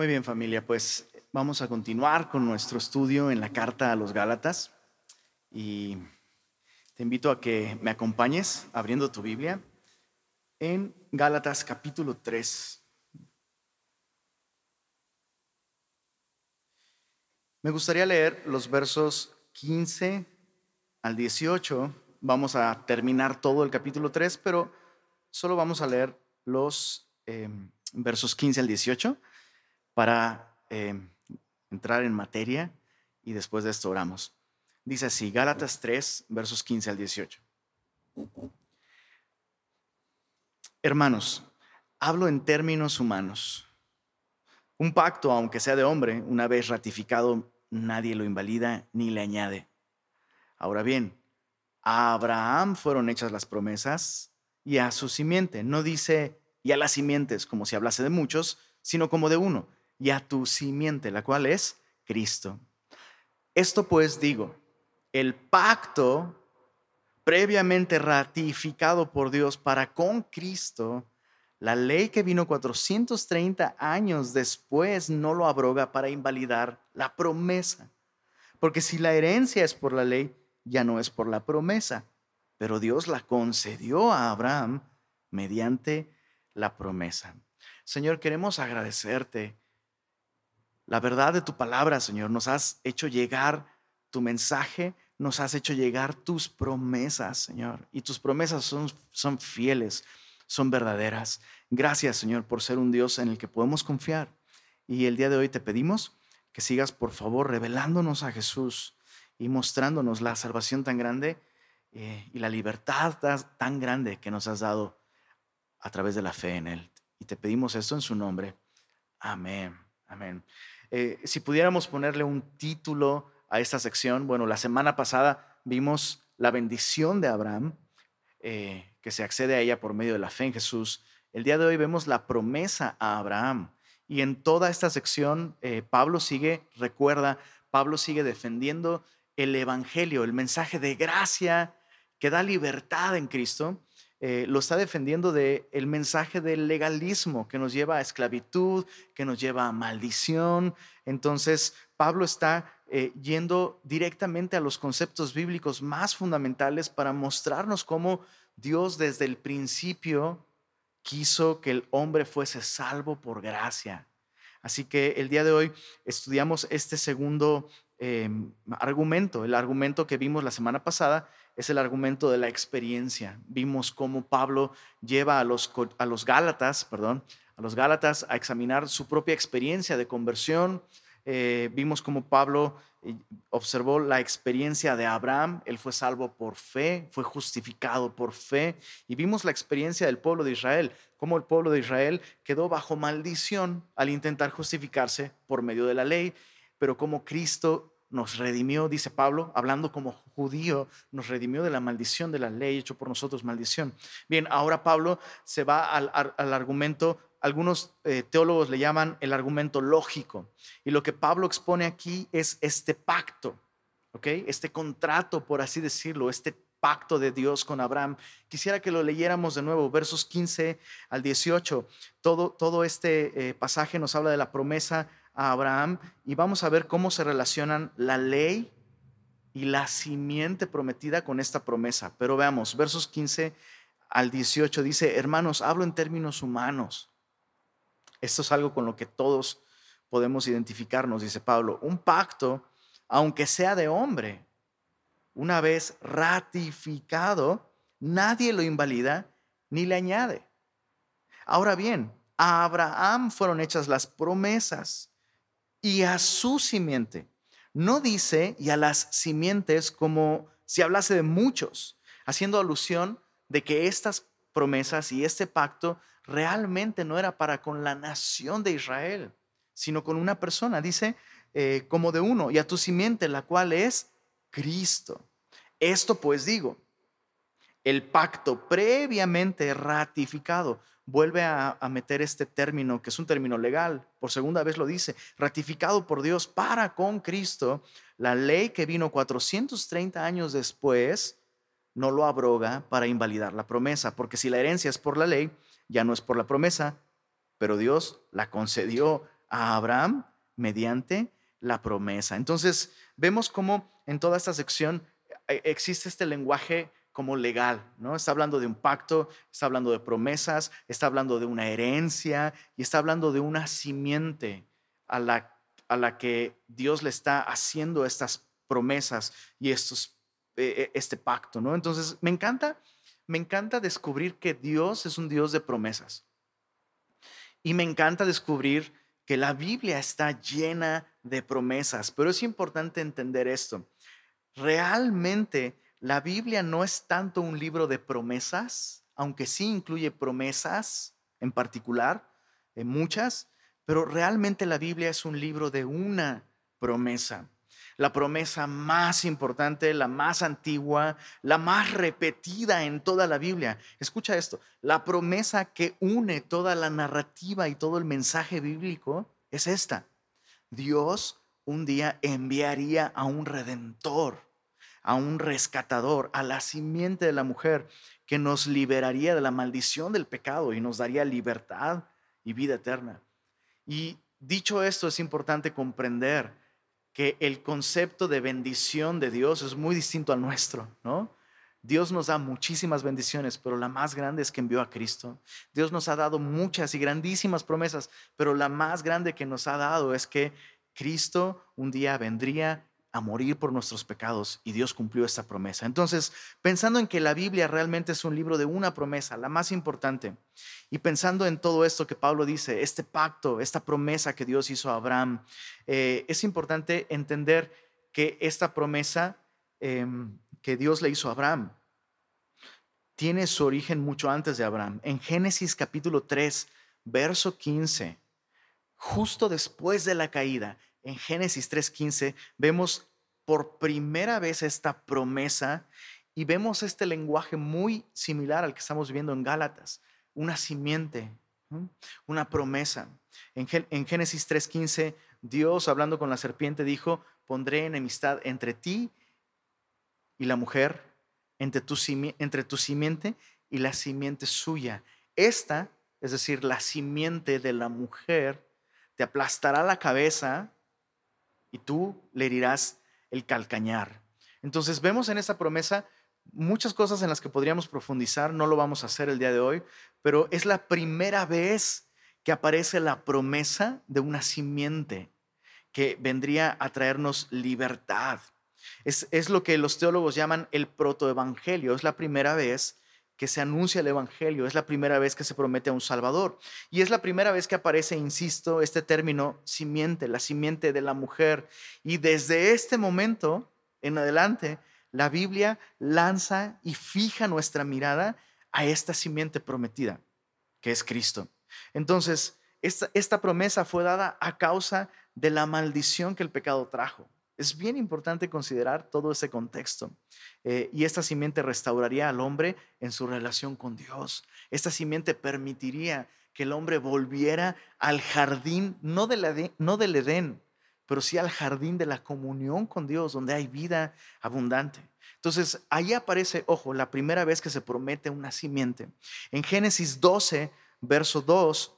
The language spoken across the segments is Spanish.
Muy bien familia, pues vamos a continuar con nuestro estudio en la carta a los Gálatas y te invito a que me acompañes abriendo tu Biblia en Gálatas capítulo 3. Me gustaría leer los versos 15 al 18. Vamos a terminar todo el capítulo 3, pero solo vamos a leer los eh, versos 15 al 18 para eh, entrar en materia y después de esto oramos. Dice así, Gálatas 3, versos 15 al 18. Hermanos, hablo en términos humanos. Un pacto, aunque sea de hombre, una vez ratificado, nadie lo invalida ni le añade. Ahora bien, a Abraham fueron hechas las promesas y a su simiente. No dice y a las simientes como si hablase de muchos, sino como de uno y a tu simiente, la cual es Cristo. Esto pues digo, el pacto previamente ratificado por Dios para con Cristo, la ley que vino 430 años después no lo abroga para invalidar la promesa. Porque si la herencia es por la ley, ya no es por la promesa, pero Dios la concedió a Abraham mediante la promesa. Señor, queremos agradecerte la verdad de tu palabra, Señor. Nos has hecho llegar tu mensaje, nos has hecho llegar tus promesas, Señor. Y tus promesas son, son fieles, son verdaderas. Gracias, Señor, por ser un Dios en el que podemos confiar. Y el día de hoy te pedimos que sigas, por favor, revelándonos a Jesús y mostrándonos la salvación tan grande eh, y la libertad tan grande que nos has dado a través de la fe en Él. Y te pedimos esto en su nombre. Amén. Amén. Eh, si pudiéramos ponerle un título a esta sección, bueno, la semana pasada vimos la bendición de Abraham, eh, que se accede a ella por medio de la fe en Jesús. El día de hoy vemos la promesa a Abraham. Y en toda esta sección, eh, Pablo sigue, recuerda, Pablo sigue defendiendo el Evangelio, el mensaje de gracia que da libertad en Cristo. Lo está defendiendo del el mensaje del legalismo que nos lleva a esclavitud, que nos lleva a maldición. Entonces, Pablo está eh, yendo directamente a los conceptos bíblicos más fundamentales para mostrarnos cómo Dios desde el principio quiso que el hombre fuese salvo por gracia. Así que el día de hoy estudiamos este segundo em, argumento. El argumento que vimos la semana pasada es el argumento de la experiencia. Vimos cómo Pablo lleva a los, a los Gálatas, perdón, a los Gálatas a examinar su propia experiencia de conversión, eh, vimos como Pablo eh, observó la experiencia de Abraham, él fue salvo por fe, fue justificado por fe, y vimos la experiencia del pueblo de Israel, cómo el pueblo de Israel quedó bajo maldición al intentar justificarse por medio de la ley, pero como Cristo nos redimió, dice Pablo, hablando como judío, nos redimió de la maldición de la ley, hecho por nosotros maldición. Bien, ahora Pablo se va al, argumento algunos eh, teólogos le llaman el argumento lógico. Y lo que Pablo expone aquí es este pacto, ¿ok? Este contrato, por así decirlo, este pacto de Dios con Abraham. Quisiera que lo leyéramos de nuevo, versos 15 al 18. Todo, todo este eh, pasaje nos habla de la promesa a Abraham y vamos a ver cómo se relacionan la ley y la simiente prometida con esta promesa. Pero veamos, versos 15 al 18 dice, hermanos, hablo en términos humanos esto es algo con lo que todos podemos identificarnos, dice Pablo. Un pacto, aunque sea de hombre, una vez ratificado, nadie lo invalida ni le añade. Ahora bien, a Abraham fueron hechas las promesas y a su simiente. No dice y a las simientes como si hablase de muchos, haciendo alusión de que estas promesas y este pacto realmente no era para con la nación de Israel, sino con una persona, dice, eh, como de uno, y a tu simiente, la cual es Cristo. Esto pues digo, el pacto previamente ratificado, vuelve a, meter este término, que es un término legal, por segunda vez lo dice, ratificado por Dios para con Cristo, la ley que vino 430 años después, no lo abroga para invalidar la promesa, porque si la herencia es por la ley, ya no es por la promesa, pero Dios la concedió a Abraham mediante la promesa. Entonces, vemos cómo en toda esta sección eh, existe este lenguaje como legal, ¿no? Está hablando de un pacto, está hablando de promesas, está hablando de una herencia y está hablando de una simiente a la, a la que Dios le está haciendo estas promesas y estos, eh, eh, este pacto, ¿no? Entonces, me encanta, me encanta descubrir que Dios es un Dios de promesas. Y me encanta descubrir que la Biblia está llena de promesas, pero es importante entender esto. Realmente la Biblia no es tanto un libro de promesas, aunque sí incluye promesas en particular, en muchas, pero realmente la Biblia es un libro de una promesa. La promesa más importante, la más antigua, la más repetida en toda la Biblia. Escucha esto, la promesa que une toda la narrativa y todo el mensaje bíblico es esta. Dios un día enviaría a un redentor a un rescatador, a la simiente de la mujer que nos liberaría de la maldición del pecado y nos daría libertad y vida eterna. Y dicho esto, es importante comprender que el concepto de bendición de Dios es muy distinto al nuestro, ¿no? Dios nos da muchísimas bendiciones, pero la más grande es que envió a Cristo. Dios nos ha dado muchas y grandísimas promesas, pero la más grande que nos ha dado es que Cristo un día vendría a morir por nuestros pecados y Dios cumplió esta promesa. Entonces, pensando en que la Biblia realmente es un libro de una promesa, la más importante, y pensando en todo esto que Pablo dice, este pacto, esta promesa que Dios hizo a Abraham, eh, es importante entender que esta promesa em, que Dios le hizo a Abraham tiene su origen mucho antes de Abraham. En Génesis capítulo 3, verso 15, justo después de la caída, en Génesis 3.15 vemos por primera vez esta promesa y vemos este lenguaje muy similar al que estamos viendo en Gálatas, una simiente, una promesa. En, Génesis 3.15, Dios hablando con la serpiente dijo, pondré enemistad entre ti y la mujer, entre tu, entre tu simiente y la simiente suya. Esta, es decir, la simiente de la mujer, te aplastará la cabeza y tú le herirás el calcañar. Entonces vemos en esta promesa muchas cosas en las que podríamos profundizar, no lo vamos a hacer el día de hoy, pero es la primera vez que aparece la promesa de una simiente que vendría a traernos libertad. Es, es lo que los teólogos llaman el protoevangelio, es la primera vez que se anuncia el Evangelio, es la primera vez que se promete a un Salvador. Y es la primera vez que aparece, insisto, este término simiente, la simiente de la mujer. Y desde este momento en adelante, la Biblia lanza y fija nuestra mirada a esta simiente prometida, que es Cristo. Entonces, esta, esta promesa fue dada a causa de la maldición que el pecado trajo. Es bien importante considerar todo ese contexto. Eh, y esta simiente restauraría al hombre en su relación con Dios. Esta simiente permitiría que el hombre volviera al jardín, no, no del Edén, pero sí al jardín de la comunión con Dios, donde hay vida abundante. Entonces, ahí aparece, ojo, la primera vez que se promete una simiente. En Génesis 12, verso 2,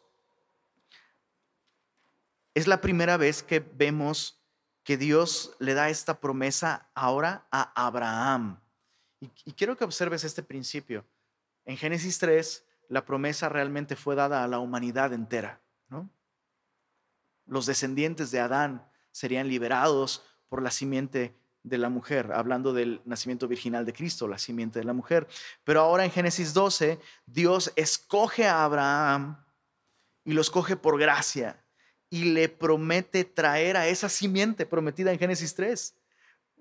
es la primera vez que vemos que Dios le da esta promesa ahora a Abraham. Y, quiero que observes este principio. En Génesis 3, la promesa realmente fue dada a la humanidad entera. ¿no? Los descendientes de Adán serían liberados por la simiente de la mujer, hablando del nacimiento virginal de Cristo, la simiente de la mujer. Pero ahora en Génesis 12, Dios escoge a Abraham y lo escoge por gracia y le promete traer a esa simiente prometida en Génesis 3.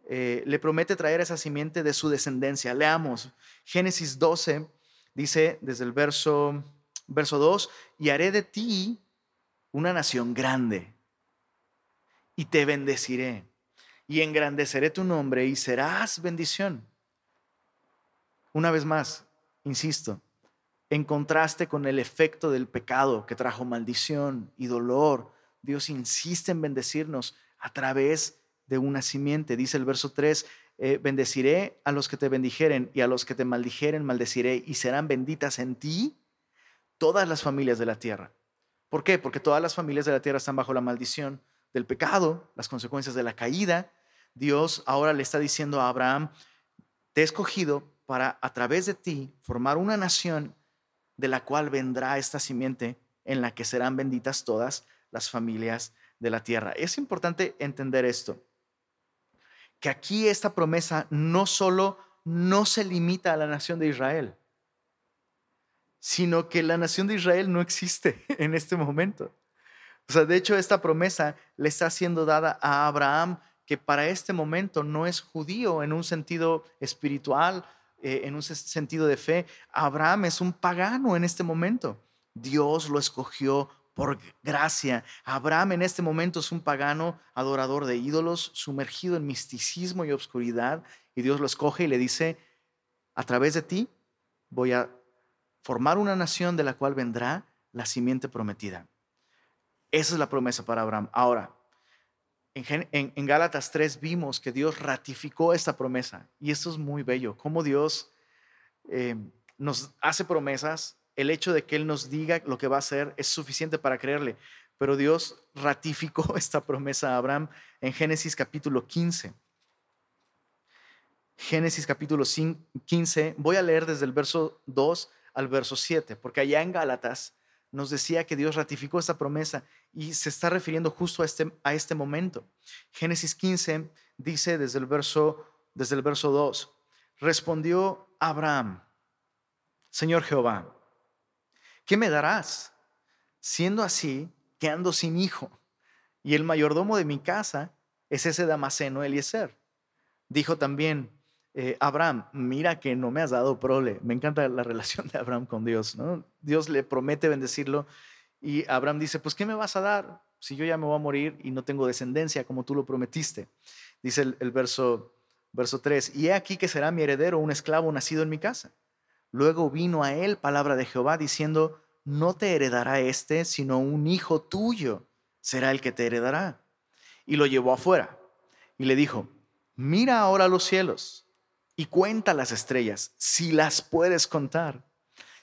Eh, le promete traer a esa simiente de su descendencia. Leamos Génesis 12, dice desde el verso, verso 2, y haré de ti una nación grande y te bendeciré y engrandeceré tu nombre y serás bendición. Una vez más, insisto, en contraste con el efecto del pecado que trajo maldición y dolor, Dios insiste en bendecirnos a través de una simiente. Dice el verso 3, eh, bendeciré a los que te bendijeren y a los que te maldijeren maldeciré y serán benditas en ti todas las familias de la tierra. ¿Por qué? Porque todas las familias de la tierra están bajo la maldición del pecado, las consecuencias de la caída. Dios ahora le está diciendo a Abraham, te he escogido para a través de ti formar una nación de la cual vendrá esta simiente en la que serán benditas todas las familias de la tierra. Es importante entender esto, que aquí esta promesa no solo no se limita a la nación de Israel, sino que la nación de Israel no existe en este momento. O sea, de hecho, esta promesa le está siendo dada a Abraham, que para este momento no es judío en un sentido espiritual, eh, en un sentido de fe. Abraham es un pagano en este momento. Dios lo escogió por gracia. Abraham en este momento es un pagano adorador de ídolos, sumergido en misticismo y obscuridad, y Dios lo escoge y le dice, a través de ti voy a formar una nación de la cual vendrá la simiente prometida. Esa es la promesa para Abraham. Ahora, en, Gálatas 3 vimos que Dios ratificó esta promesa y esto es muy bello, cómo Dios eh, nos hace promesas, el hecho de que Él nos diga lo que va a hacer es suficiente para creerle, pero Dios ratificó esta promesa a Abraham en Génesis capítulo 15. Génesis capítulo 15, voy a leer desde el verso 2 al verso 7, porque allá en Gálatas nos decía que Dios ratificó esta promesa y se está refiriendo justo a este, a este momento. Génesis 15 dice desde el, verso, desde el verso 2, respondió Abraham, Señor Jehová, ¿qué me darás? Siendo así que ando sin hijo y el mayordomo de mi casa es ese Damaseno Eliezer. Dijo también, eh, Abraham, mira que no me has dado prole. Me encanta la relación de Abraham con Dios. ¿no? Dios le promete bendecirlo y Abraham dice, pues ¿qué me vas a dar si yo ya me voy a morir y no tengo descendencia como tú lo prometiste? Dice el, verso, verso 3, y he aquí que será mi heredero un esclavo nacido en mi casa. Luego vino a él palabra de Jehová diciendo, no te heredará este, sino un hijo tuyo será el que te heredará. Y lo llevó afuera y le dijo, mira ahora los cielos y cuenta las estrellas, si las puedes contar.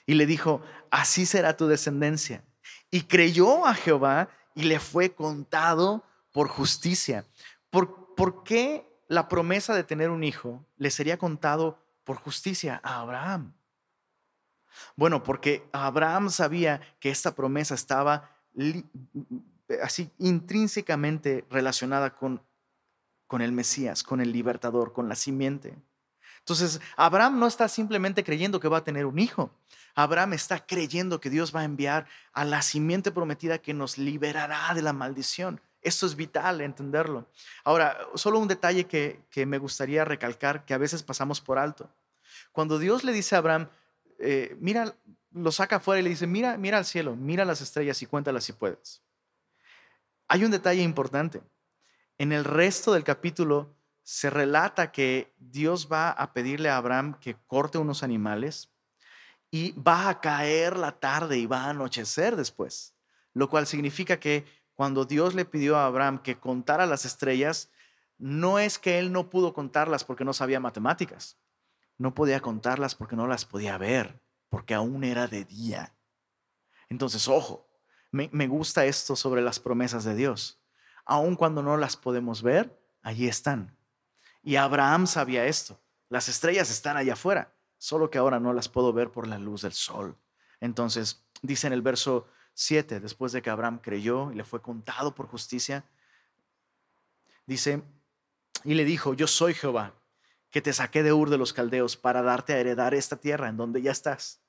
Y le dijo, así será tu descendencia. Y creyó a Jehová y le fue contado por justicia. ¿Por, ¿Por qué la promesa de tener un hijo le sería contado por justicia a Abraham? Bueno, porque Abraham sabía que esta promesa estaba así intrínsecamente relacionada con, con el Mesías, con el libertador, con la simiente. Entonces, Abraham no está simplemente creyendo que va a tener un hijo. Abraham está creyendo que Dios va a enviar a la simiente prometida que nos liberará de la maldición. Esto es vital entenderlo. Ahora, solo un detalle que, me gustaría recalcar que a veces pasamos por alto. Cuando Dios le dice a Abraham, eh, mira, lo saca afuera y le dice, mira, mira al cielo, mira las estrellas y cuéntalas si puedes. Hay un detalle importante. En el resto del capítulo se relata que Dios va a pedirle a Abraham que corte unos animales y va a caer la tarde y va a anochecer después, lo cual significa que cuando Dios le pidió a Abraham que contara las estrellas, no es que él no pudo contarlas porque no sabía matemáticas, no podía contarlas porque no las podía ver, porque aún era de día. Entonces, ojo, me, gusta esto sobre las promesas de Dios. Aun cuando no las podemos ver, allí están y Abraham sabía esto. Las estrellas están allá afuera, solo que ahora no las puedo ver por la luz del sol. Entonces, dice en el verso 7, después de que Abraham creyó y le fue contado por justicia, dice, y le dijo, yo soy Jehová, que te saqué de Ur de los Caldeos para darte a heredar esta tierra en donde ya estás.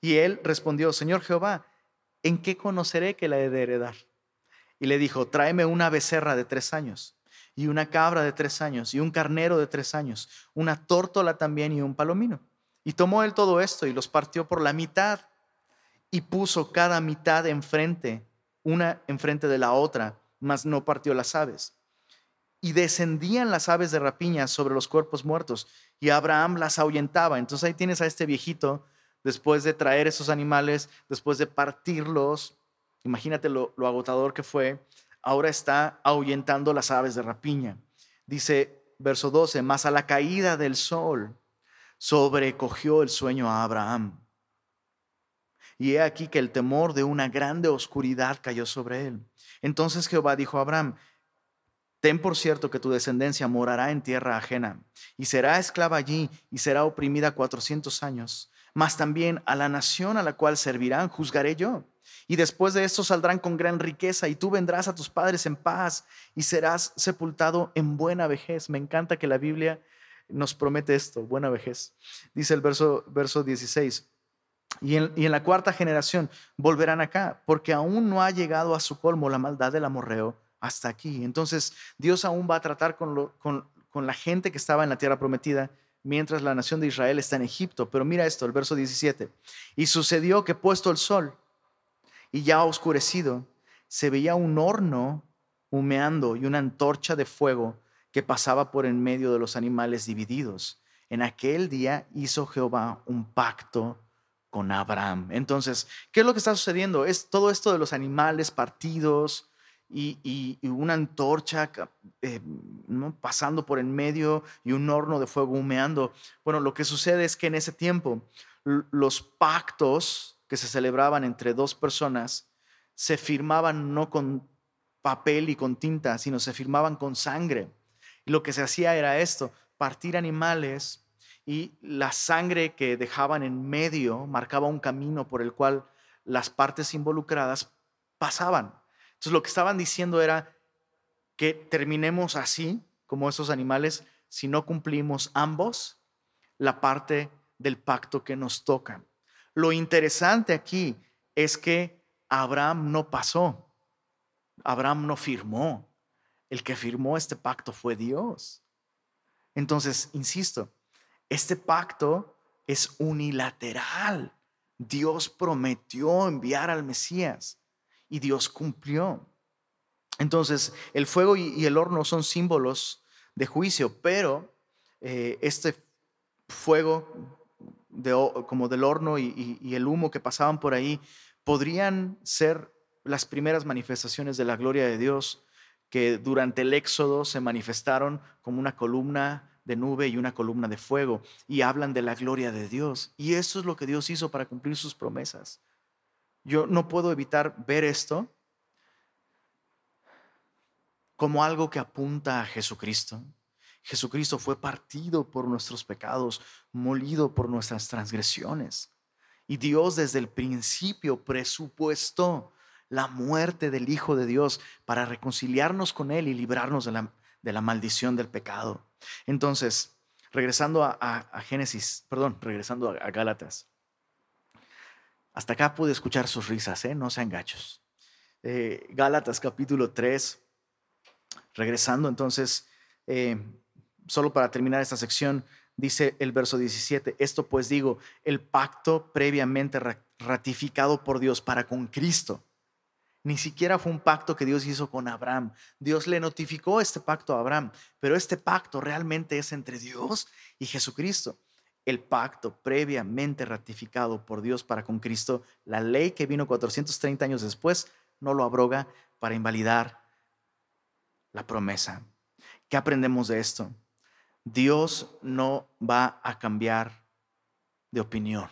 Y él respondió, Señor Jehová, ¿en qué conoceré que la he de heredar? Y le dijo, tráeme una becerra de tres años y una cabra de tres años, y un carnero de tres años, una tórtola también y un palomino. Y tomó él todo esto y los partió por la mitad y puso cada mitad enfrente, una enfrente de la otra, mas no partió las aves. Y descendían las aves de rapiña sobre los cuerpos muertos, y Abraham las ahuyentaba. Entonces ahí tienes a este viejito, después de traer esos animales, después de partirlos, imagínate lo, agotador que fue, ahora está ahuyentando las aves de rapiña. Dice verso 12, más a la caída del sol sobrecogió el sueño a Abraham. y he aquí que el temor de una grande oscuridad cayó sobre él. Entonces Jehová dijo a Abraham, Ten por cierto que tu descendencia morará en tierra ajena, y será esclava allí, y será oprimida cuatrocientos años. Mas también a la nación a la cual servirán juzgaré yo. Y después de esto saldrán con gran riqueza, y tú vendrás a tus padres en paz, y serás sepultado en buena vejez. Me encanta que la Biblia nos promete esto, buena vejez. Dice el verso, verso 16. Y en, y en, la cuarta generación volverán acá, porque aún no ha llegado a su colmo la maldad del amorreo hasta aquí. Entonces Dios aún va a tratar con, con la gente que estaba en la tierra prometida mientras la nación de Israel está en Egipto. Pero mira esto, el verso 17. Y sucedió que puesto el sol y ya oscurecido, se veía un horno humeando y una antorcha de fuego que pasaba por en medio de los animales divididos. En aquel día hizo Jehová un pacto con Abraham. Entonces, ¿qué es lo que está sucediendo? Es todo esto de los animales partidos, y, una antorcha eh, pasando por en medio y un horno de fuego humeando. Bueno, lo que sucede es que en ese tiempo los pactos que se celebraban entre dos personas se firmaban no con papel y con tinta, sino se firmaban con sangre. Y lo que se hacía era esto, partir animales y la sangre que dejaban en medio marcaba un camino por el cual las partes involucradas pasaban. Entonces lo que estaban diciendo era que terminemos así, como esos animales, si no cumplimos ambos la parte del pacto que nos toca. Lo interesante aquí es que Abraham no pasó, Abraham no firmó. El que firmó este pacto fue Dios. Entonces, insisto, este pacto es unilateral. Dios prometió enviar al Mesías y Dios cumplió. Entonces, el fuego y el horno son símbolos de juicio, pero eh, este fuego como del horno y el humo que pasaban por ahí podrían ser las primeras manifestaciones de la gloria de Dios que durante el Éxodo se manifestaron como una columna de nube y una columna de fuego y hablan de la gloria de Dios. Y eso es lo que Dios hizo para cumplir sus promesas. Yo no puedo evitar ver esto como algo que apunta a Jesucristo. Jesucristo fue partido por nuestros pecados, molido por nuestras transgresiones. Y Dios desde el principio presupuestó la muerte del Hijo de Dios para reconciliarnos con Él y librarnos de la, de la maldición del pecado. Entonces, regresando a, Génesis, perdón, regresando a Gálatas. Hasta acá pude escuchar sus risas, ¿eh? no sean gachos. Eh, Gálatas capítulo 3, regresando entonces, eh, solo para terminar esta sección, dice el verso 17, esto pues digo, el pacto previamente ratificado por Dios para con Cristo. Ni siquiera fue un pacto que Dios hizo con Abraham. Dios le notificó este pacto a Abraham, pero este pacto realmente es entre Dios y Jesucristo el pacto previamente ratificado por Dios para con Cristo, la ley que vino 430 años después, no lo abroga para invalidar la promesa. ¿Qué aprendemos de esto? Dios no va a cambiar de opinión.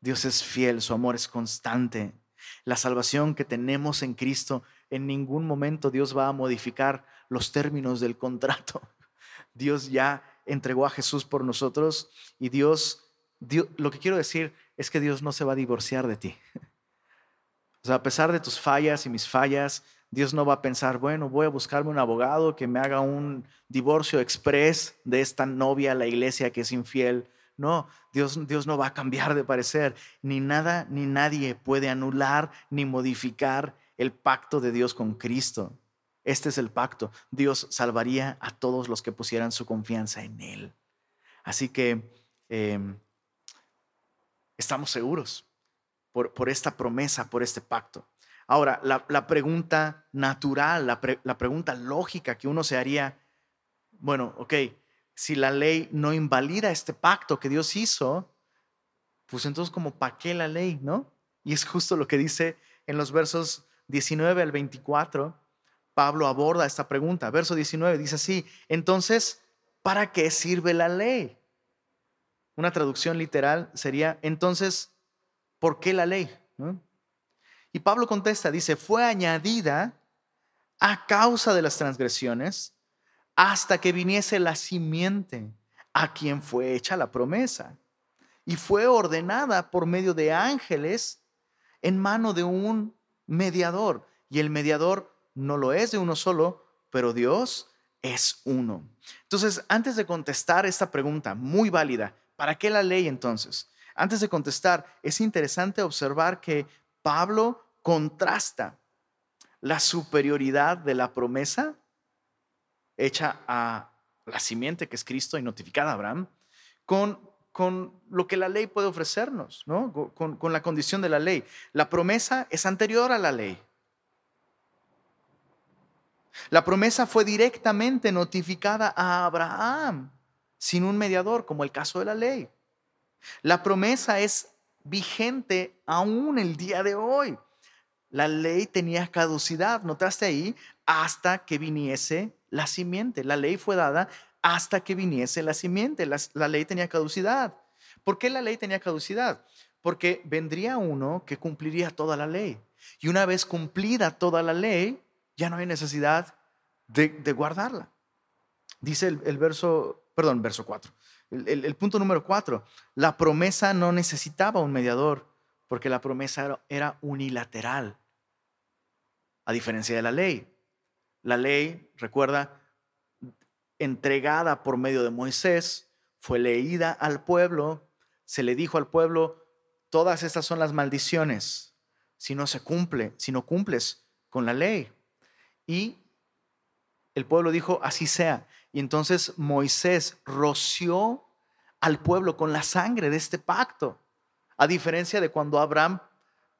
Dios es fiel, su amor es constante. La salvación que tenemos en Cristo, en ningún momento Dios va a modificar los términos del contrato. Dios ya entregó a Jesús por nosotros y Dios, lo que quiero decir es que Dios no se va a divorciar de ti. O sea, a pesar de tus fallas y mis fallas, Dios no va a pensar, bueno, voy a buscarme un abogado que me haga un divorcio express de esta novia la iglesia que es infiel. No, Dios, Dios no va a cambiar de parecer. Ni nada ni nadie puede anular ni modificar el pacto de Dios con Cristo. Este es el pacto. Dios salvaría a todos los que pusieran su confianza en Él. Así que em, estamos seguros por, esta promesa, por este pacto. Ahora, la, pregunta natural, la, la pregunta lógica que uno se haría, bueno, ok, si la ley no invalida este pacto que Dios hizo, pues entonces como para qué la ley, ¿no? Y es justo lo que dice en los versos 19 al 24 Pablo aborda esta pregunta. Verso 19 dice así, entonces, ¿para qué sirve la ley? Una traducción literal sería, entonces, ¿por qué la ley? Y Pablo contesta, dice, fue añadida a causa de las transgresiones hasta que viniese la simiente a quien fue hecha la promesa. Y fue ordenada por medio de ángeles en mano de un mediador. Y el mediador no lo es de uno solo, pero Dios es uno. Entonces, antes de contestar esta pregunta muy válida, ¿para qué la ley entonces? Antes de contestar, es interesante observar que Pablo contrasta la superioridad de la promesa hecha a la simiente que es Cristo y notificada a Abraham, con, con lo que la ley puede ofrecernos, ¿no? con, con la condición de la ley. La promesa es anterior a la ley. La promesa fue directamente notificada a Abraham, sin un mediador, como el caso de la ley. La promesa es vigente aún el día de hoy. La ley tenía caducidad, notaste ahí, hasta que viniese la simiente. La ley fue dada hasta que viniese la simiente. La, ley tenía caducidad. ¿Por qué la ley tenía caducidad? Porque vendría uno que cumpliría toda la ley. Y una vez cumplida toda la ley, ya no hay necesidad de, guardarla. Dice el, verso, perdón, verso 4. El, punto número 4. La promesa no necesitaba un mediador porque la promesa era unilateral, a diferencia de la ley. La ley, recuerda, entregada por medio de Moisés, fue leída al pueblo, se le dijo al pueblo, todas estas son las maldiciones si no se cumple, si no cumples con la ley. Y el pueblo dijo, así sea. Y entonces Moisés roció al pueblo con la sangre de este pacto. A diferencia de cuando Abraham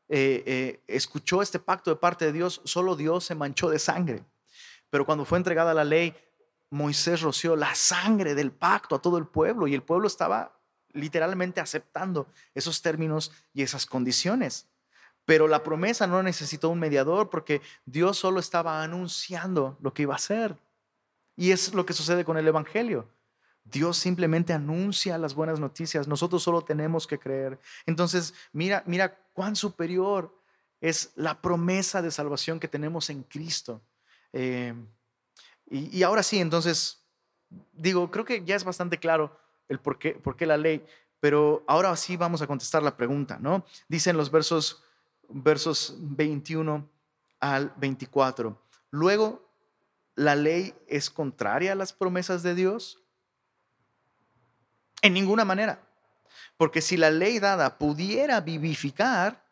eh, eh, escuchó este pacto de parte de Dios, solo Dios se manchó de sangre. Pero cuando fue entregada la ley, Moisés roció la sangre del pacto a todo el pueblo y el pueblo estaba literalmente aceptando esos términos y esas condiciones. Pero la promesa no necesitó un mediador porque Dios solo estaba anunciando lo que iba a hacer. Y es lo que sucede con el Evangelio. Dios simplemente anuncia las buenas noticias. Nosotros solo tenemos que creer. Entonces, mira, mira cuán superior es la promesa de salvación que tenemos en Cristo. Eh, y, ahora sí, entonces, digo, creo que ya es bastante claro el por qué, por qué la ley, pero ahora sí vamos a contestar la pregunta, ¿no? Dicen los versos versos 21 al 24. Luego, ¿la ley es contraria a las promesas de Dios? En ninguna manera. Porque si la ley dada pudiera vivificar,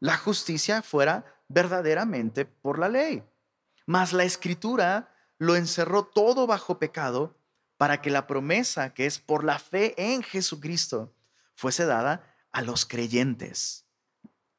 la justicia fuera verdaderamente por la ley. Mas la escritura lo encerró todo bajo pecado para que la promesa que es por la fe en Jesucristo fuese dada a los creyentes.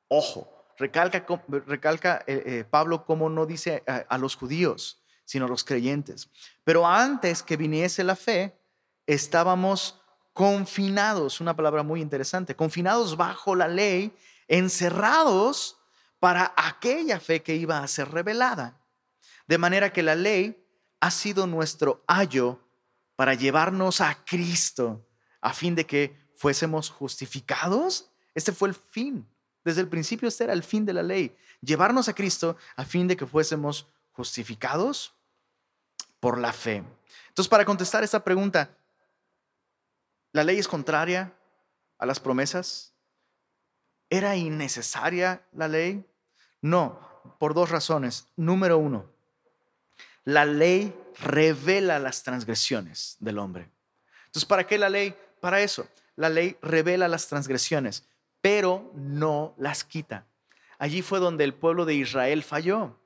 Ojo, recalca, eh, eh, Pablo como no dice a, los judíos, sino a los creyentes. Pero antes que viniese la fe, estábamos confinados, una palabra muy interesante, confinados bajo la ley, encerrados para aquella fe que iba a ser revelada. De manera que la ley ha sido nuestro ayo para llevarnos a Cristo, a fin de que fuésemos justificados. Este fue el fin desde el principio este era el fin de la ley, llevarnos a Cristo a fin de que fuésemos justificados por la fe. Entonces, para contestar esta pregunta, ¿la ley es contraria a las promesas? ¿Era innecesaria la ley? No, por dos razones. Número uno, la ley revela las transgresiones del hombre. Entonces, ¿para qué la ley? Para eso. La ley revela las transgresiones pero no las quita. Allí fue donde el pueblo de Israel falló.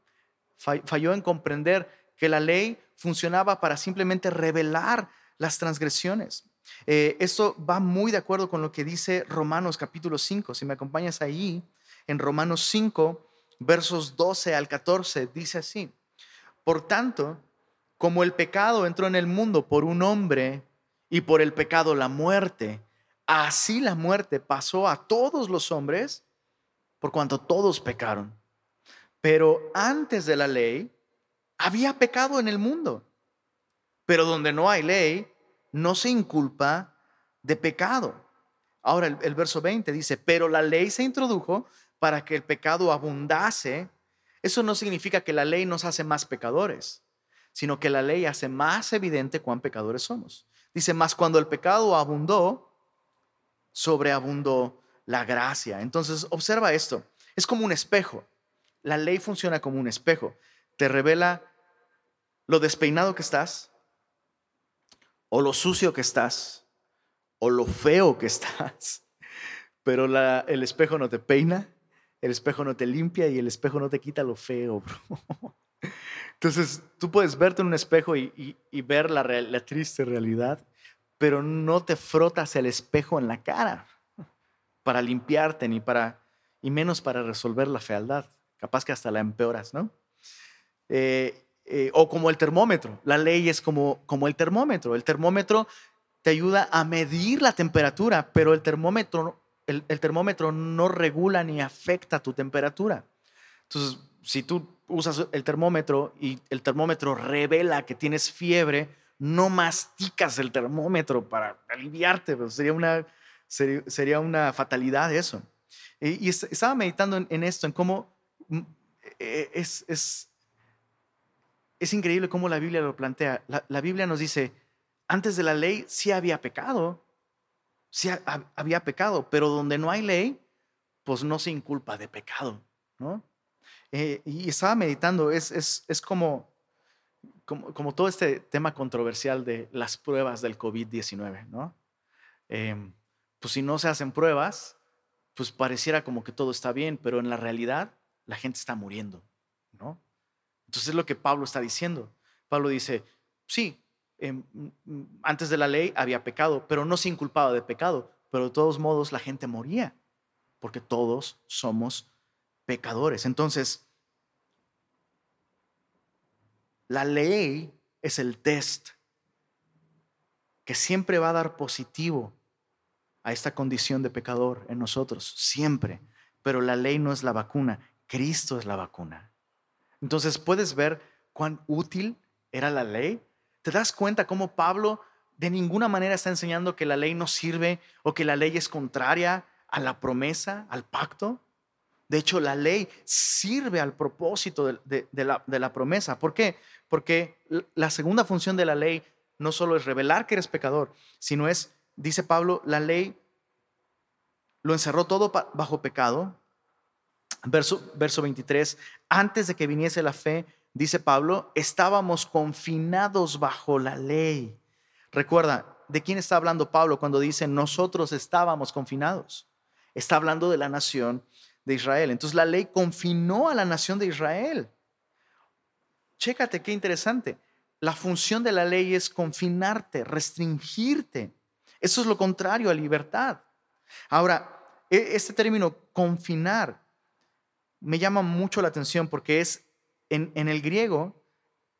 Falló en comprender que la ley funcionaba para simplemente revelar las transgresiones. Eh, esto va muy de acuerdo con lo que dice Romanos capítulo 5. Si me acompañas ahí, en Romanos 5, versos 12 al 14, dice así. Por tanto, como el pecado entró en el mundo por un hombre y por el pecado la muerte, Así la muerte pasó a todos los hombres por cuanto todos pecaron. Pero antes de la ley había pecado en el mundo. Pero donde no hay ley, no se inculpa de pecado. Ahora el, el verso 20 dice, pero la ley se introdujo para que el pecado abundase. Eso no significa que la ley nos hace más pecadores, sino que la ley hace más evidente cuán pecadores somos. Dice, más cuando el pecado abundó, sobreabundó la gracia. Entonces, observa esto. Es como un espejo. La ley funciona como un espejo. Te revela lo despeinado que estás, o lo sucio que estás, o lo feo que estás. Pero el espejo no te peina, el espejo no te limpia y el espejo no te quita lo feo, bro. Entonces, tú puedes verte en un espejo y, ver la, la triste realidad, pero no te frotas el espejo en la cara para limpiarte ni para, y menos para resolver la fealdad. Capaz que hasta la empeoras, ¿no? Eh, eh, o como el termómetro. La ley es como, como el termómetro. El termómetro te ayuda a medir la temperatura, pero el termómetro, el, el termómetro no regula ni afecta tu temperatura. Entonces, si tú usas el termómetro y el termómetro revela que tienes fiebre, no masticas el termómetro para aliviarte, pero sería una, sería, una fatalidad eso. Y, estaba meditando en, esto, en cómo mm, e, es, es, es, increíble cómo la Biblia lo plantea. La, Biblia nos dice, antes de la ley sí había pecado, sí había pecado, pero donde no hay ley, pues no se inculpa de pecado, ¿no? Eh, y estaba meditando, es, es, es como, como, todo este tema controversial de las pruebas del COVID-19, ¿no? Em, pues si no se hacen pruebas, pues pareciera como que todo está bien, pero en la realidad la gente está muriendo, ¿no? Entonces es lo que Pablo está diciendo. Pablo dice, sí, em, antes de la ley había pecado, pero no se inculpaba de pecado, pero de todos modos la gente moría, porque todos somos pecadores. Entonces, la ley es el test que siempre va a dar positivo a esta condición de pecador en nosotros, siempre. Pero la ley no es la vacuna, Cristo es la vacuna. Entonces puedes ver cuán útil era la ley. ¿Te das cuenta cómo Pablo de ninguna manera está enseñando que la ley no sirve o que la ley es contraria a la promesa, al pacto? De hecho, la ley sirve al propósito de, la, promesa. ¿Por qué? Porque la segunda función de la ley no solo es revelar que eres pecador, sino es dice Pablo, la ley lo encerró todo bajo pecado. Verso 23, antes de que viniese la fe, dice Pablo, estábamos confinados bajo la ley. Recuerda, ¿de quién está hablando Pablo cuando dice nosotros estábamos confinados? Está hablando de la nación de Israel. Entonces la ley confinó a la nación de Israel. Chécate qué interesante. La función de la ley es confinarte, restringirte. Eso es lo contrario a libertad. Ahora, e, este término confinar me llama mucho la atención porque es en, el griego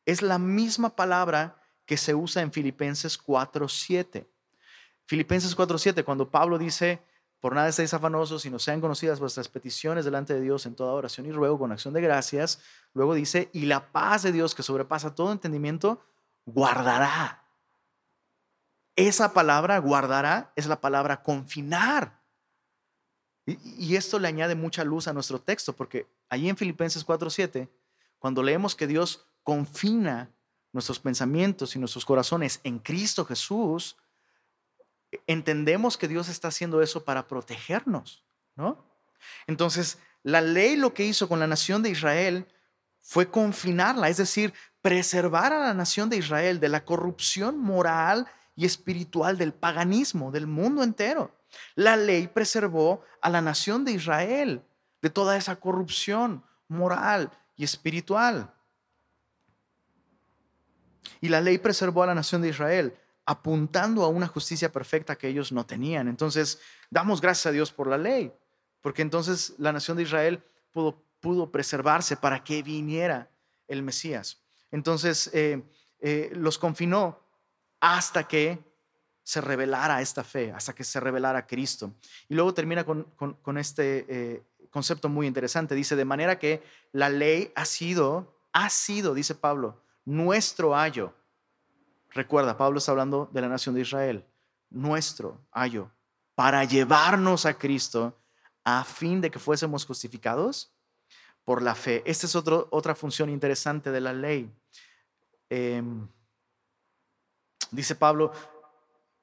es la misma palabra que se usa en Filipenses 4:7. Filipenses 4:7 cuando Pablo dice, por nada estéis afanosos, sino sean conocidas vuestras peticiones delante de Dios en toda oración y ruego con acción de gracias. Luego dice, y la paz de Dios que sobrepasa todo entendimiento, guardará esa palabra guardará es la palabra confinar. Y, esto le añade mucha luz a nuestro texto, porque allí en Filipenses 4:7, cuando leemos que Dios confina nuestros pensamientos y nuestros corazones en Cristo Jesús, entendemos que Dios está haciendo eso para protegernos, ¿no? Entonces, la ley lo que hizo con la nación de Israel fue confinarla, es decir, preservar a la nación de Israel de la corrupción moral y espiritual del paganismo, del mundo entero. La ley preservó a la nación de Israel de toda esa corrupción moral y espiritual. Y la ley preservó a la nación de Israel apuntando a una justicia perfecta que ellos no tenían. Entonces, damos gracias a Dios por la ley, porque entonces la nación de Israel pudo, preservarse para que viniera el Mesías. Entonces, eh, eh, los confinó hasta que se revelara esta fe, hasta que se revelara Cristo. Y luego termina con, este eh, concepto muy interesante. Dice, de manera que la ley ha sido, ha sido, dice Pablo, nuestro ayo. Recuerda, Pablo está hablando de la nación de Israel, nuestro ayo. para llevarnos a Cristo a fin de que fuésemos justificados por la fe. Esta es otra función interesante de la ley. Em, dice Pablo,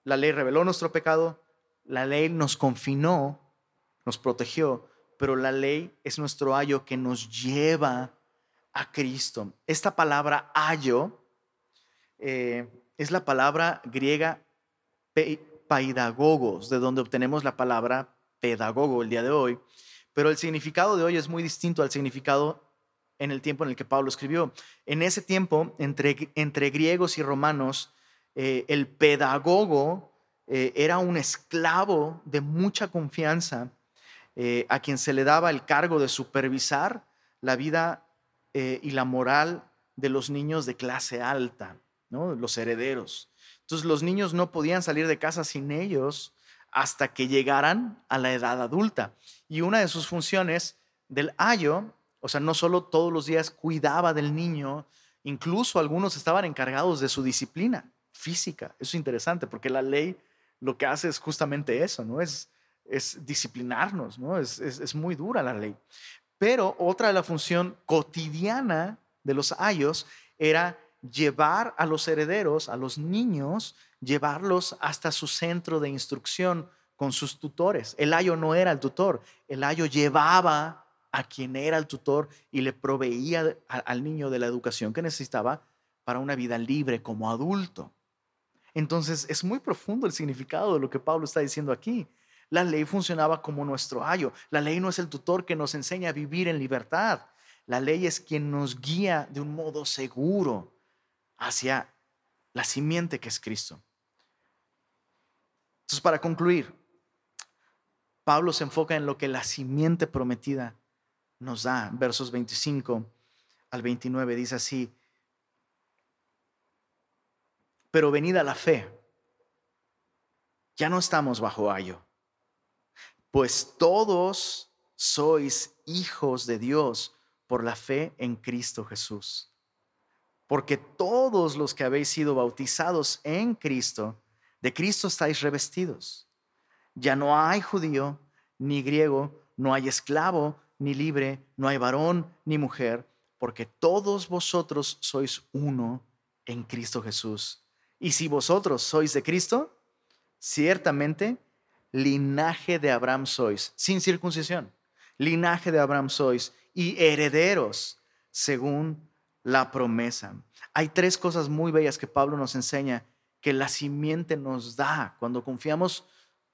la ley reveló nuestro pecado, la ley nos confinó, nos protegió, pero la ley es nuestro ayo que nos lleva a Cristo. Esta palabra ayo eh, es la palabra griega paidagogos, de donde obtenemos la palabra pedagogo el día de hoy, pero el significado de hoy es muy distinto al significado en el tiempo en el que Pablo escribió. En ese tiempo, entre, griegos y romanos, eh, el pedagogo eh, era un esclavo de mucha confianza a quien se le daba el cargo de supervisar la vida y la moral de los niños de clase alta los herederos. Entonces los niños no podían salir de casa sin ellos hasta que llegaran a la edad adulta. Y una de sus funciones del ayo, o sea, no solo todos los días cuidaba del niño, incluso algunos estaban encargados de su disciplina física. Eso es interesante porque la ley lo que hace es justamente eso, ¿no? Es, es disciplinarnos, ¿no? Es, es muy dura la ley. Pero otra de la función cotidiana de los ayos era llevar a los herederos, a los niños, llevarlos hasta su centro de instrucción con sus tutores. El ayo no era el tutor, el ayo llevaba a quien era el tutor y le proveía al niño de la educación que necesitaba para una vida libre como adulto. Entonces es muy profundo el significado de lo que Pablo está diciendo aquí. La ley funcionaba como nuestro ayo. La ley no es el tutor que nos enseña a vivir en libertad. La ley es quien nos guía de un modo seguro hacia la simiente que es Cristo. Entonces, para concluir, Pablo se enfoca en lo que la simiente prometida nos da. Versos 25 al 29 dice así, pero venida la fe, ya no estamos bajo ayo, pues todos sois hijos de Dios por la fe en Cristo Jesús porque todos los que habéis sido bautizados en Cristo, de Cristo estáis revestidos. Ya no hay judío ni griego, no hay esclavo ni libre, no hay varón ni mujer, porque todos vosotros sois uno en Cristo Jesús. Y si vosotros sois de Cristo, ciertamente linaje de Abraham sois, sin circuncisión, linaje de Abraham sois y herederos según la promesa. Hay tres cosas muy bellas que Pablo nos enseña que la simiente nos da cuando confiamos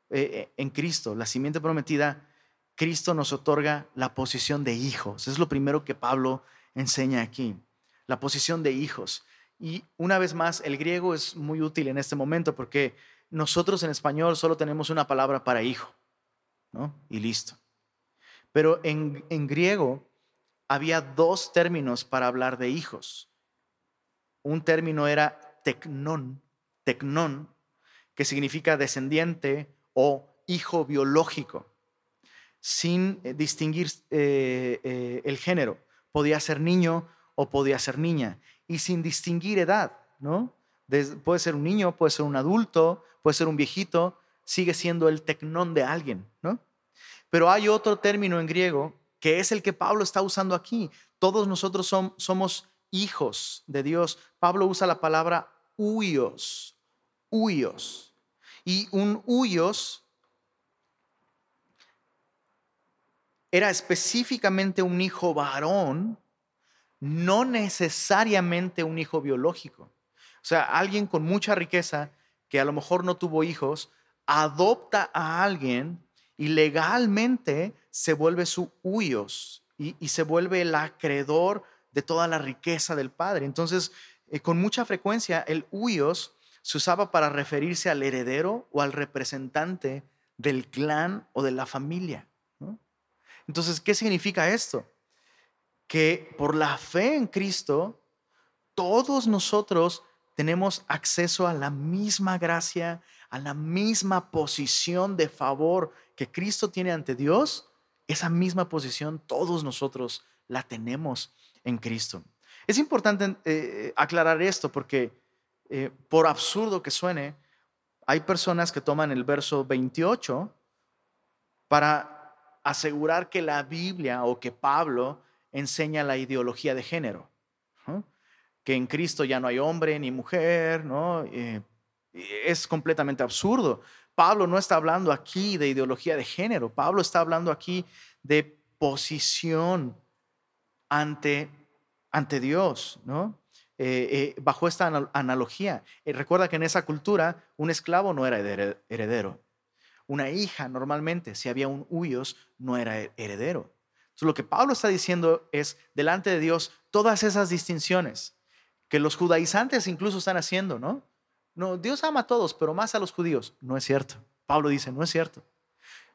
eh, eh, en Cristo, la simiente prometida. Cristo nos otorga la posición de hijos. Es lo primero que Pablo enseña aquí, la posición de hijos. Y una vez más, el griego es muy útil en este momento porque nosotros en español solo tenemos una palabra para hijo, ¿no? Y listo. Pero en, en griego había dos términos para hablar de hijos. Un término era tecnón, tecnón, que significa descendiente o hijo biológico, sin eh, distinguir eh, eh, el género. Podía ser niño o podía ser niña, y sin distinguir edad, ¿no? puede ser un niño, puede ser un adulto, puede ser un viejito, sigue siendo el tecnón de alguien, ¿no? Pero hay otro término en griego que es el que Pablo está usando aquí. Todos nosotros somos hijos de Dios. Pablo usa la palabra huyos, huyos. Y un huyos era específicamente un hijo varón, no necesariamente un hijo biológico. O sea, alguien con mucha riqueza que a lo mejor no tuvo hijos, adopta a alguien y legalmente se vuelve su huyos y, se vuelve el acreedor de toda la riqueza del padre. Entonces, eh, con mucha frecuencia, el huyos se usaba para referirse al heredero o al representante del clan o de la familia. Entonces, ¿qué significa esto? Que por la fe en Cristo, todos nosotros tenemos acceso a la misma gracia, a la misma posición de favor que Cristo tiene ante Dios, esa misma posición todos nosotros la tenemos en Cristo. Es importante eh, aclarar esto porque, eh, por absurdo que suene, hay personas que toman el verso 28 para asegurar que la Biblia o que Pablo enseña la ideología de género, que en Cristo ya no hay hombre ni mujer, ¿no? Eh, es completamente absurdo. Pablo no está hablando aquí de ideología de género, Pablo está hablando aquí de posición ante, ante Dios, ¿no? Eh, eh, bajo esta analogía. recuerda que en esa cultura un esclavo no era heredero. Una hija normalmente, si había un huyos, no era heredero. Entonces, lo que Pablo está diciendo es, delante de Dios, todas esas distinciones que los judaizantes incluso están haciendo, ¿no? No, Dios ama a todos, pero más a los judíos. No es cierto. Pablo dice, no es cierto.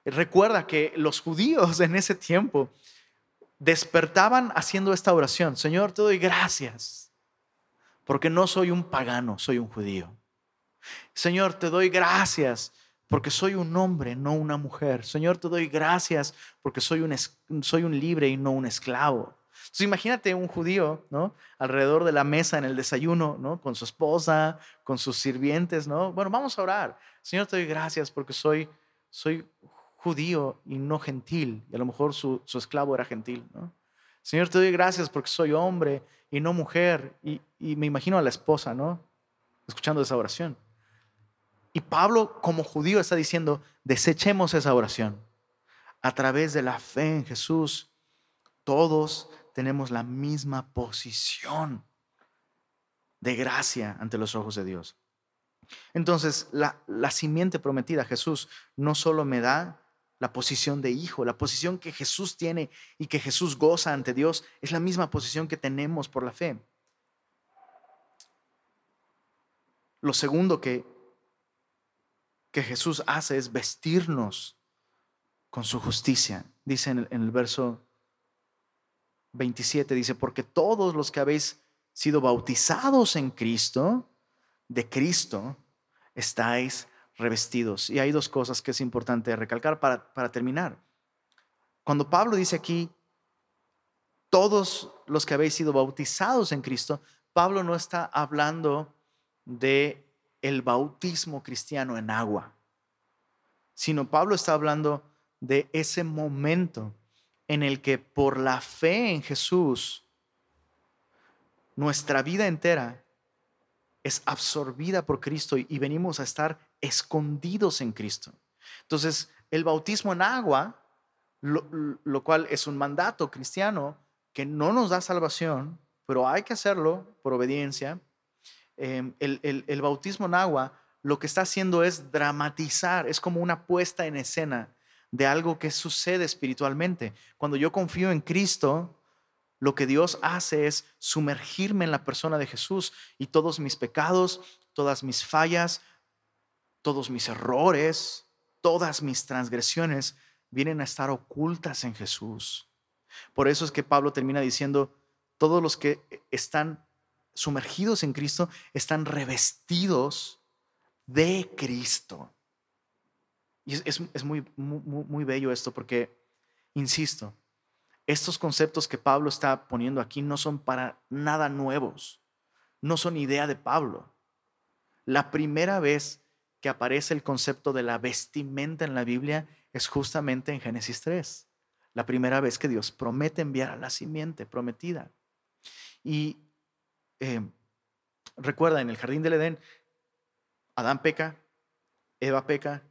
Recuerda que los judíos en ese tiempo despertaban haciendo esta oración. Señor, te doy gracias, porque no soy un pagano, soy un judío. Señor, te doy gracias porque soy un hombre, no una mujer. Señor, te doy gracias porque soy un, soy un libre y no un esclavo. Entonces, imagínate un judío, ¿no? Alrededor de la mesa en el desayuno, ¿no? Con su esposa, con sus sirvientes, ¿no? Bueno, vamos a orar. Señor, te doy gracias porque soy, soy judío y no gentil. Y a lo mejor su, su esclavo era gentil, ¿no? Señor, te doy gracias porque soy hombre y no mujer. Y, y me imagino a la esposa, ¿no? Escuchando esa oración. Y Pablo como judío está diciendo, desechemos esa oración. A través de la fe en Jesús, todos tenemos la misma posición de gracia ante los ojos de Dios. Entonces, la, la simiente prometida, Jesús, no solo me da la posición de hijo, la posición que Jesús tiene y que Jesús goza ante Dios, es la misma posición que tenemos por la fe. Lo segundo que que Jesús hace es vestirnos con su justicia. Dice en el, verso 27, dice, porque todos los que habéis sido bautizados en Cristo, de Cristo, estáis revestidos. Y hay dos cosas que es importante recalcar para, para terminar. Cuando Pablo dice aquí, todos los que habéis sido bautizados en Cristo, Pablo no está hablando de el bautismo cristiano en agua, sino Pablo está hablando de ese momento en el que por la fe en Jesús, nuestra vida entera es absorbida por Cristo y venimos a estar escondidos en Cristo. Entonces, el bautismo en agua, lo, cual es un mandato cristiano que no nos da salvación, pero hay que hacerlo por obediencia, Em, el, bautismo en agua lo que está haciendo es dramatizar, es como una puesta en escena de algo que sucede espiritualmente. Cuando yo confío en Cristo, lo que Dios hace es sumergirme en la persona de Jesús y todos mis pecados, todas mis fallas, todos mis errores, todas mis transgresiones vienen a estar ocultas en Jesús. Por eso es que Pablo termina diciendo, todos los que están sumergidos en Cristo, están revestidos de Cristo. Y es, muy, muy, muy bello esto porque, insisto, estos conceptos que Pablo está poniendo aquí no son para nada nuevos, no son idea de Pablo. La primera vez que aparece el concepto de la vestimenta en la Biblia es justamente en Génesis 3, la primera vez que Dios promete enviar a la simiente prometida. Y eh, recuerda, en el jardín del Edén, Adán peca, Eva peca,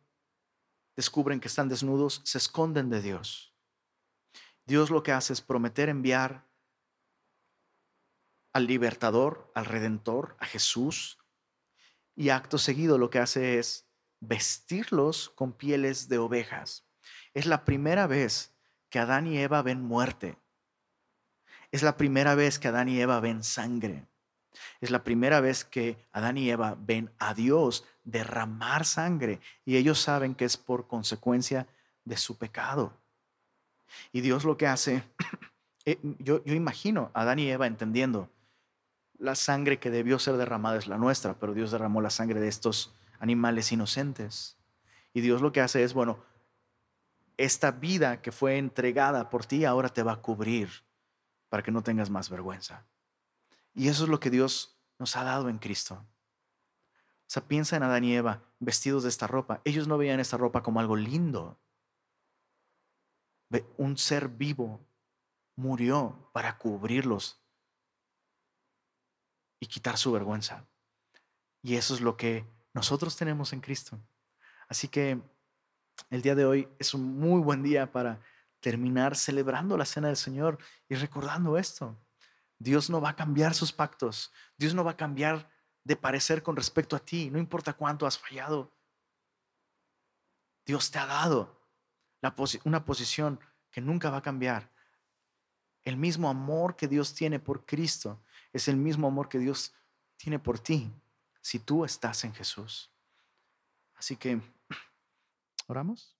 descubren que están desnudos, se esconden de Dios. Dios lo que hace es prometer enviar al libertador, al redentor, a Jesús, y acto seguido lo que hace es vestirlos con pieles de ovejas. Es la primera vez que Adán y Eva ven muerte. Es la primera vez que Adán y Eva ven sangre. Es la primera vez que Adán y Eva ven a Dios derramar sangre y ellos saben que es por consecuencia de su pecado. Y Dios lo que hace, eh, yo, yo imagino a Adán y Eva entendiendo, la sangre que debió ser derramada es la nuestra, pero Dios derramó la sangre de estos animales inocentes. Y Dios lo que hace es, bueno, esta vida que fue entregada por ti ahora te va a cubrir para que no tengas más vergüenza. Y eso es lo que Dios nos ha dado en Cristo. O sea, piensa en Adán y Eva. vestidos de esta ropa. Ellos no veían esta ropa como algo lindo. Un ser vivo murió para cubrirlos y quitar su vergüenza. Y eso es lo que nosotros tenemos en Cristo. Así que el día de hoy es un muy buen día para terminar celebrando la cena del Señor y recordando esto. Dios no va a cambiar sus pactos. Dios no va a cambiar de parecer con respecto a ti, no importa cuánto has fallado. Dios te ha dado una posición que nunca va a cambiar. El mismo amor que Dios tiene por Cristo es el mismo amor que Dios tiene por ti si tú estás en Jesús. Así que, ¿oramos?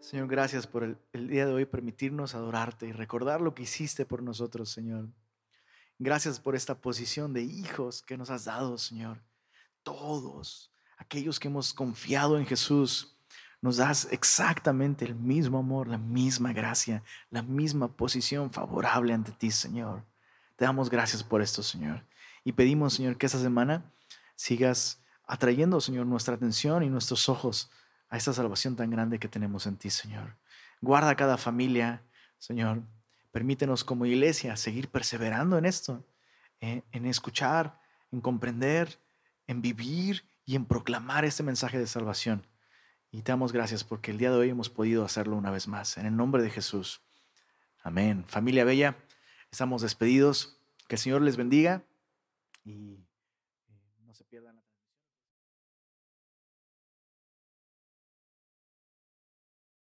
Señor, gracias por el, día de hoy permitirnos adorarte y recordar lo que hiciste por nosotros, Señor. Gracias por esta posición de hijos que nos has dado, Señor. Todos aquellos que hemos confiado en Jesús, nos das exactamente el mismo amor, la misma gracia, la misma posición favorable ante ti, Señor. Te damos gracias por esto, Señor. Y pedimos, Señor, que esta semana sigas atrayendo, Señor, nuestra atención y nuestros ojos a esta salvación tan grande que tenemos en ti, Señor. Guarda cada familia, Señor. Permítenos como iglesia seguir perseverando en esto, eh, en escuchar, en comprender, en vivir y en proclamar este mensaje de salvación. Y te damos gracias porque el día de hoy hemos podido hacerlo una vez más. En el nombre de Jesús. Amén. Familia Bella, estamos despedidos. Que el Señor les bendiga y no se pierdan.